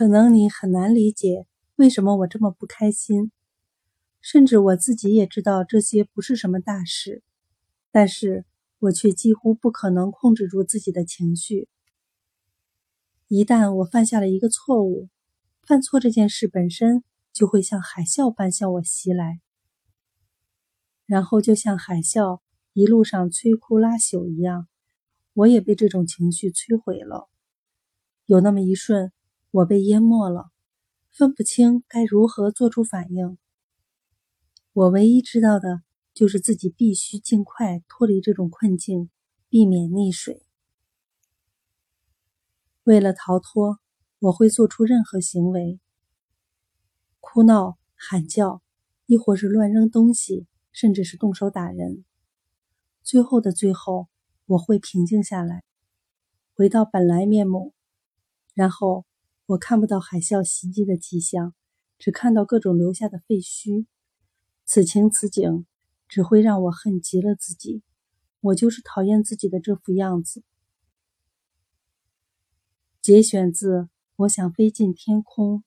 可能你很难理解为什么我这么不开心，甚至我自己也知道这些不是什么大事，但是我却几乎不可能控制住自己的情绪。一旦我犯下了一个错误，犯错这件事本身就会像海啸般向我袭来，然后就像海啸一路上摧枯拉朽一样，我也被这种情绪摧毁了。有那么一瞬。我被淹没了，分不清该如何做出反应。我唯一知道的就是自己必须尽快脱离这种困境，避免溺水。为了逃脱，我会做出任何行为：哭闹、喊叫，亦或是乱扔东西，甚至是动手打人。最后的最后，我会平静下来，回到本来面目，然后。我看不到海啸袭击的迹象，只看到各种留下的废墟。此情此景，只会让我恨极了自己。我就是讨厌自己的这副样子。节选自《我想飞进天空》。